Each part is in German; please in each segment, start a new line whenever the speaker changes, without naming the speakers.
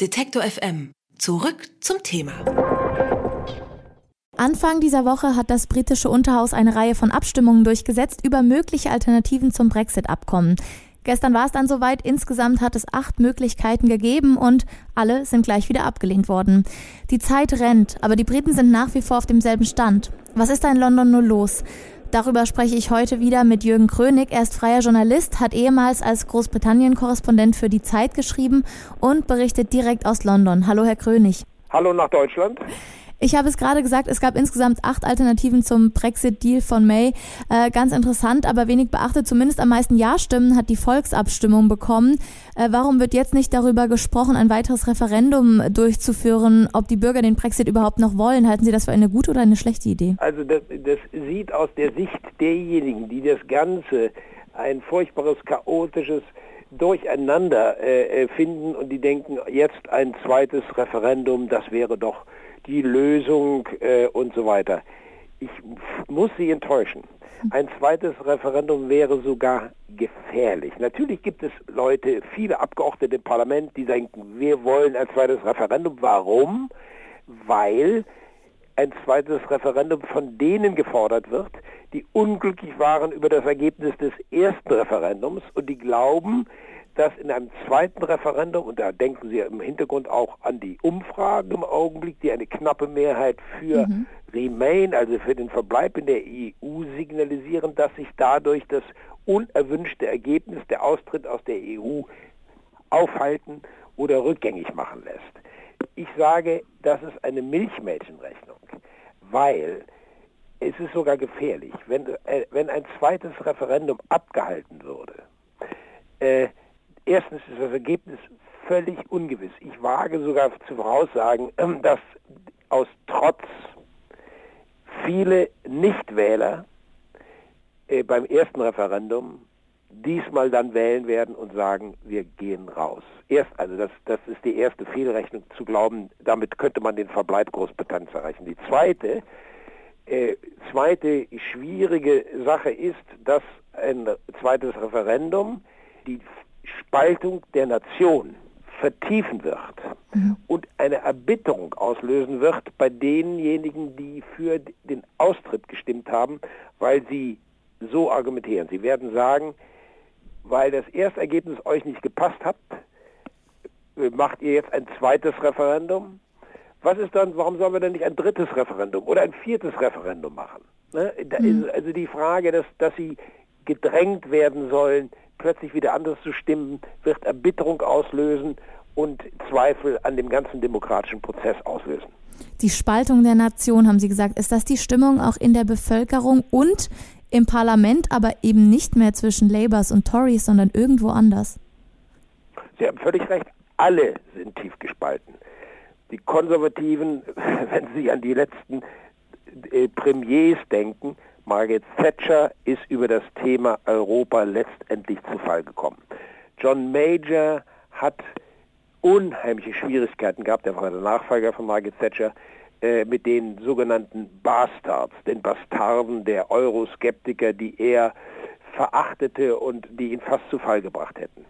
Detektor FM. Zurück zum Thema.
Anfang dieser Woche hat das britische Unterhaus eine Reihe von Abstimmungen durchgesetzt über mögliche Alternativen zum Brexit-Abkommen. Gestern war es dann soweit. Insgesamt hat es acht Möglichkeiten gegeben und alle sind gleich wieder abgelehnt worden. Die Zeit rennt, aber die Briten sind nach wie vor auf demselben Stand. Was ist da in London nur los? Darüber spreche ich heute wieder mit Jürgen Krönig. Er ist freier Journalist, hat ehemals als Großbritannien-Korrespondent für die Zeit geschrieben und berichtet direkt aus London. Hallo, Herr Krönig.
Hallo nach Deutschland.
Ich habe es gerade gesagt, es gab insgesamt acht Alternativen zum Brexit-Deal von May. Äh, ganz interessant, aber wenig beachtet. Zumindest am meisten Ja-Stimmen hat die Volksabstimmung bekommen. Äh, warum wird jetzt nicht darüber gesprochen, ein weiteres Referendum durchzuführen, ob die Bürger den Brexit überhaupt noch wollen? Halten Sie das für eine gute oder eine schlechte Idee?
Also das, das sieht aus der Sicht derjenigen, die das Ganze ein furchtbares, chaotisches Durcheinander äh, finden und die denken, jetzt ein zweites Referendum, das wäre doch die Lösung äh, und so weiter. Ich muss Sie enttäuschen. Ein zweites Referendum wäre sogar gefährlich. Natürlich gibt es Leute, viele Abgeordnete im Parlament, die denken, wir wollen ein zweites Referendum. Warum? Weil ein zweites Referendum von denen gefordert wird, die unglücklich waren über das Ergebnis des ersten Referendums und die glauben, dass in einem zweiten Referendum, und da denken Sie ja im Hintergrund auch an die Umfragen im Augenblick, die eine knappe Mehrheit für mhm. Remain, also für den Verbleib in der EU signalisieren, dass sich dadurch das unerwünschte Ergebnis der Austritt aus der EU aufhalten oder rückgängig machen lässt. Ich sage, das ist eine Milchmädchenrechnung, weil es ist sogar gefährlich, wenn, äh, wenn ein zweites Referendum abgehalten würde, äh, Erstens ist das Ergebnis völlig ungewiss. Ich wage sogar zu voraussagen, dass aus Trotz viele Nichtwähler äh, beim ersten Referendum diesmal dann wählen werden und sagen, wir gehen raus. Erst, also das, das ist die erste Fehlrechnung zu glauben, damit könnte man den Verbleib Großbritanniens erreichen. Die zweite, äh, zweite schwierige Sache ist, dass ein zweites Referendum die Spaltung der Nation vertiefen wird mhm. und eine Erbitterung auslösen wird bei denjenigen, die für den Austritt gestimmt haben, weil sie so argumentieren. Sie werden sagen, weil das Erstergebnis euch nicht gepasst hat, äh, macht ihr jetzt ein zweites Referendum. Was ist dann, warum sollen wir denn nicht ein drittes Referendum oder ein viertes Referendum machen? Ne? Mhm. also die Frage, dass, dass sie gedrängt werden sollen, plötzlich wieder anders zu stimmen, wird Erbitterung auslösen und Zweifel an dem ganzen demokratischen Prozess auslösen.
Die Spaltung der Nation, haben Sie gesagt, ist das die Stimmung auch in der Bevölkerung und im Parlament, aber eben nicht mehr zwischen Labours und Tories, sondern irgendwo anders?
Sie haben völlig recht, alle sind tief gespalten. Die Konservativen, wenn Sie an die letzten äh, Premiers denken, Margaret Thatcher ist über das Thema Europa letztendlich zu Fall gekommen. John Major hat unheimliche Schwierigkeiten gehabt, er war der Nachfolger von Margaret Thatcher, äh, mit den sogenannten Bastards, den Bastarden der Euroskeptiker, die er verachtete und die ihn fast zu Fall gebracht hätten.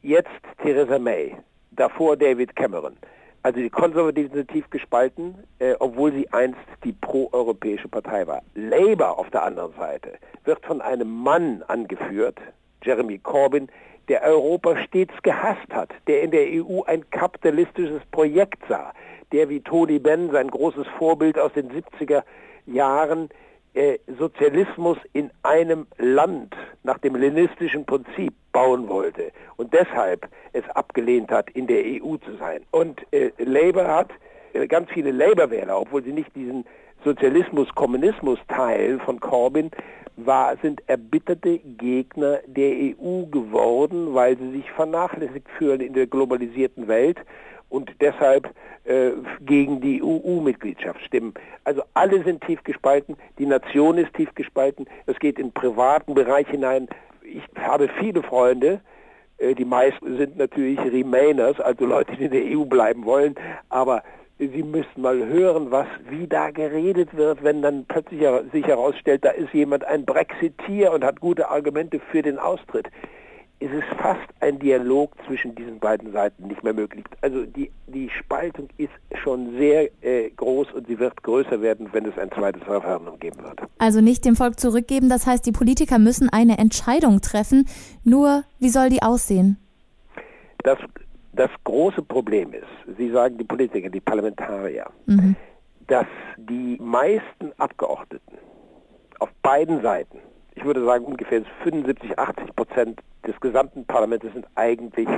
Jetzt Theresa May, davor David Cameron. Also die Konservativen sind tief gespalten, äh, obwohl sie einst die pro-europäische Partei war. Labour auf der anderen Seite wird von einem Mann angeführt, Jeremy Corbyn, der Europa stets gehasst hat, der in der EU ein kapitalistisches Projekt sah, der wie Tony Benn, sein großes Vorbild aus den 70er Jahren, äh, Sozialismus in einem Land nach dem leninistischen Prinzip bauen wollte und deshalb es abgelehnt hat, in der EU zu sein. Und äh, Labour hat äh, ganz viele Labour-Wähler, obwohl sie nicht diesen Sozialismus-Kommunismus-Teil von Corbyn war, sind erbitterte Gegner der EU geworden, weil sie sich vernachlässigt fühlen in der globalisierten Welt und deshalb äh, gegen die EU-Mitgliedschaft stimmen. Also alle sind tief gespalten, die Nation ist tief gespalten, es geht in privaten Bereich hinein. Ich habe viele Freunde, äh, die meisten sind natürlich Remainers, also Leute, die in der EU bleiben wollen, aber Sie müssten mal hören, was, wie da geredet wird, wenn dann plötzlich sich herausstellt, da ist jemand ein Brexiteer und hat gute Argumente für den Austritt ist es fast ein Dialog zwischen diesen beiden Seiten nicht mehr möglich. Also die, die Spaltung ist schon sehr äh, groß und sie wird größer werden, wenn es ein zweites Referendum geben wird.
Also nicht dem Volk zurückgeben, das heißt, die Politiker müssen eine Entscheidung treffen. Nur, wie soll die aussehen?
Das, das große Problem ist, Sie sagen die Politiker, die Parlamentarier, mhm. dass die meisten Abgeordneten auf beiden Seiten ich würde sagen, ungefähr 75, 80 Prozent des gesamten Parlaments sind eigentlich,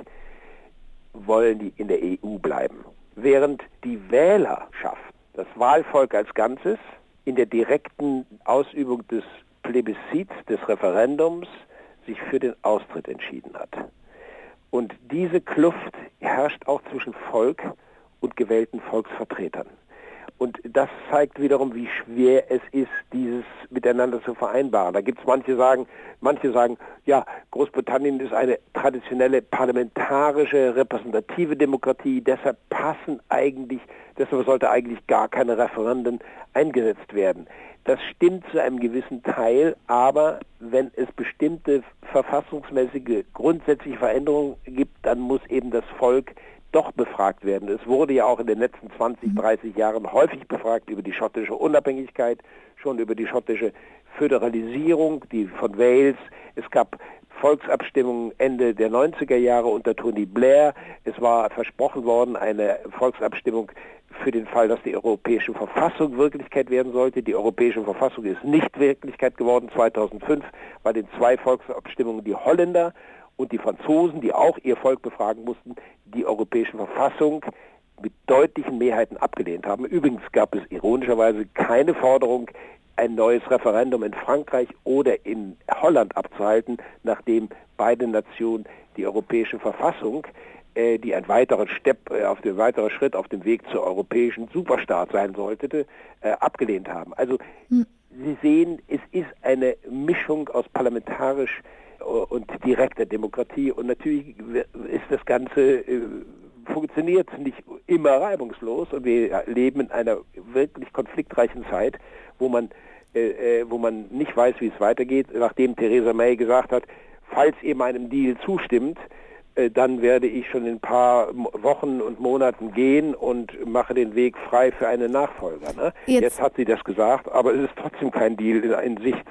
wollen die in der EU bleiben. Während die Wählerschaft, das Wahlvolk als Ganzes, in der direkten Ausübung des Plebiszits, des Referendums, sich für den Austritt entschieden hat. Und diese Kluft herrscht auch zwischen Volk und gewählten Volksvertretern. Und das zeigt wiederum, wie schwer es ist, dieses miteinander zu vereinbaren. Da gibt es manche sagen, manche sagen, ja, Großbritannien ist eine traditionelle parlamentarische repräsentative Demokratie, deshalb passen eigentlich, deshalb sollte eigentlich gar keine Referenden eingesetzt werden. Das stimmt zu einem gewissen Teil, aber wenn es bestimmte verfassungsmäßige grundsätzliche Veränderungen gibt, dann muss eben das Volk doch befragt werden. Es wurde ja auch in den letzten 20, 30 mhm. Jahren häufig befragt über die schottische Unabhängigkeit, schon über die schottische Föderalisierung, die von Wales. Es gab Volksabstimmungen Ende der 90er Jahre unter Tony Blair. Es war versprochen worden, eine Volksabstimmung für den Fall, dass die europäische Verfassung Wirklichkeit werden sollte. Die europäische Verfassung ist nicht Wirklichkeit geworden. 2005 bei den zwei Volksabstimmungen die Holländer und die Franzosen, die auch ihr Volk befragen mussten, die europäische Verfassung mit deutlichen Mehrheiten abgelehnt haben. Übrigens gab es ironischerweise keine Forderung, ein neues Referendum in Frankreich oder in Holland abzuhalten, nachdem beide Nationen die europäische Verfassung, äh, die ein weiterer Step, äh, auf dem weiterer Schritt auf dem Weg zur europäischen Superstaat sein sollte, äh, abgelehnt haben. Also hm. Sie sehen, es ist eine Mischung aus parlamentarisch und direkter Demokratie. Und natürlich ist das Ganze, äh, funktioniert nicht immer reibungslos und wir leben in einer wirklich konfliktreichen Zeit, wo man, äh, äh, wo man nicht weiß, wie es weitergeht, nachdem Theresa May gesagt hat, falls ihr meinem Deal zustimmt, dann werde ich schon in ein paar Wochen und Monaten gehen und mache den Weg frei für einen Nachfolger. Ne? Jetzt. Jetzt. hat sie das gesagt, aber es ist trotzdem kein Deal in, in Sicht.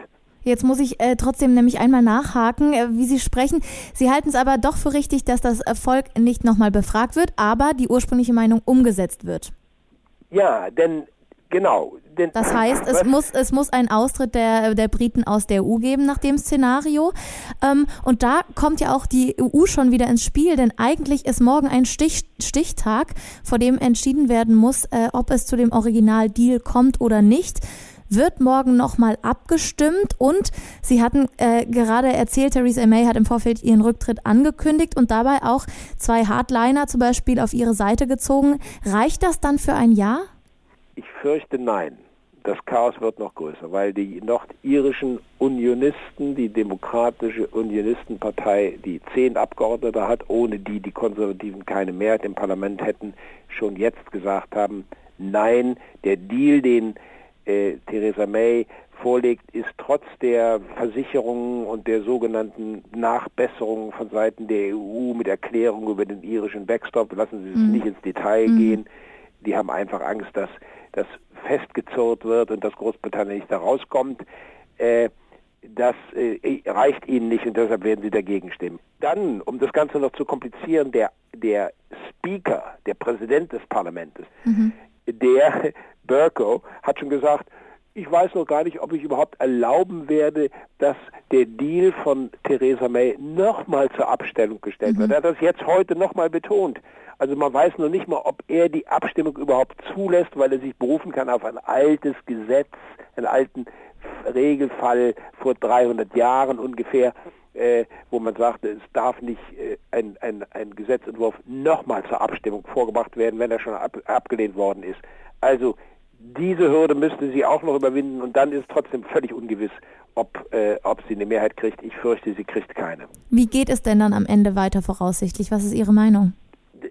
Jetzt muss ich äh, trotzdem nämlich einmal nachhaken, äh, wie Sie sprechen. Sie halten es aber doch für richtig, dass das Volk nicht nochmal befragt wird, aber die ursprüngliche Meinung umgesetzt wird.
Ja, denn genau.
Denn, das heißt, es muss, es muss einen Austritt der, der Briten aus der EU geben nach dem Szenario. Ähm, und da kommt ja auch die EU schon wieder ins Spiel, denn eigentlich ist morgen ein Stich, Stichtag, vor dem entschieden werden muss, äh, ob es zu dem Originaldeal kommt oder nicht wird morgen nochmal abgestimmt und Sie hatten äh, gerade erzählt, Theresa May hat im Vorfeld ihren Rücktritt angekündigt und dabei auch zwei Hardliner zum Beispiel auf ihre Seite gezogen. Reicht das dann für ein Ja?
Ich fürchte nein. Das Chaos wird noch größer, weil die nordirischen Unionisten, die demokratische Unionistenpartei, die zehn Abgeordnete hat, ohne die die Konservativen keine Mehrheit im Parlament hätten, schon jetzt gesagt haben, nein, der Deal, den äh, Theresa May vorlegt, ist trotz der Versicherungen und der sogenannten Nachbesserungen von Seiten der EU mit Erklärung über den irischen Backstop, lassen Sie es mhm. nicht ins Detail mhm. gehen, die haben einfach Angst, dass das festgezurrt wird und dass Großbritannien nicht da rauskommt. Äh, das äh, reicht ihnen nicht und deshalb werden sie dagegen stimmen. Dann, um das Ganze noch zu komplizieren, der, der Speaker, der Präsident des Parlaments, mhm. der Burko hat schon gesagt, ich weiß noch gar nicht, ob ich überhaupt erlauben werde, dass der Deal von Theresa May nochmal zur Abstellung gestellt mhm. wird. Er hat das jetzt heute nochmal betont. Also man weiß noch nicht mal, ob er die Abstimmung überhaupt zulässt, weil er sich berufen kann auf ein altes Gesetz, einen alten Regelfall vor 300 Jahren ungefähr, äh, wo man sagte, es darf nicht äh, ein, ein, ein Gesetzentwurf nochmal zur Abstimmung vorgebracht werden, wenn er schon ab, abgelehnt worden ist. Also diese Hürde müsste sie auch noch überwinden und dann ist trotzdem völlig ungewiss, ob, äh, ob sie eine Mehrheit kriegt. Ich fürchte, sie kriegt keine.
Wie geht es denn dann am Ende weiter voraussichtlich? Was ist Ihre Meinung?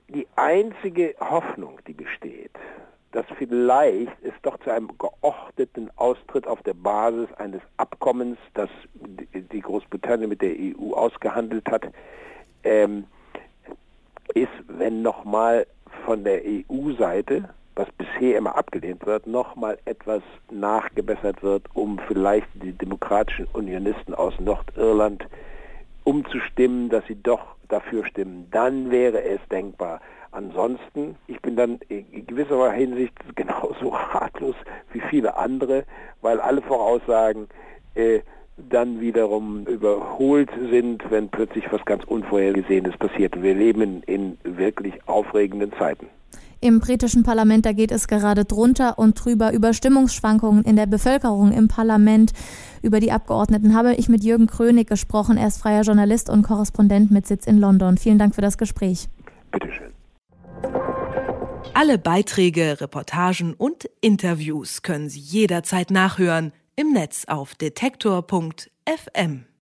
Die einzige Hoffnung, die besteht, dass vielleicht es doch zu einem geordneten Austritt auf der Basis eines Abkommens, das die Großbritannien mit der EU ausgehandelt hat, ähm, ist, wenn nochmal von der EU-Seite, bisher immer abgelehnt wird, nochmal etwas nachgebessert wird, um vielleicht die demokratischen Unionisten aus Nordirland umzustimmen, dass sie doch dafür stimmen, dann wäre es denkbar. Ansonsten, ich bin dann in gewisser Hinsicht genauso ratlos wie viele andere, weil alle Voraussagen äh, dann wiederum überholt sind, wenn plötzlich was ganz Unvorhergesehenes passiert. Wir leben in, in wirklich aufregenden Zeiten.
Im britischen Parlament, da geht es gerade drunter und drüber über Stimmungsschwankungen in der Bevölkerung im Parlament. Über die Abgeordneten habe ich mit Jürgen Krönig gesprochen. Er ist freier Journalist und Korrespondent mit Sitz in London. Vielen Dank für das Gespräch.
Bitteschön.
Alle Beiträge, Reportagen und Interviews können Sie jederzeit nachhören im Netz auf detektor.fm.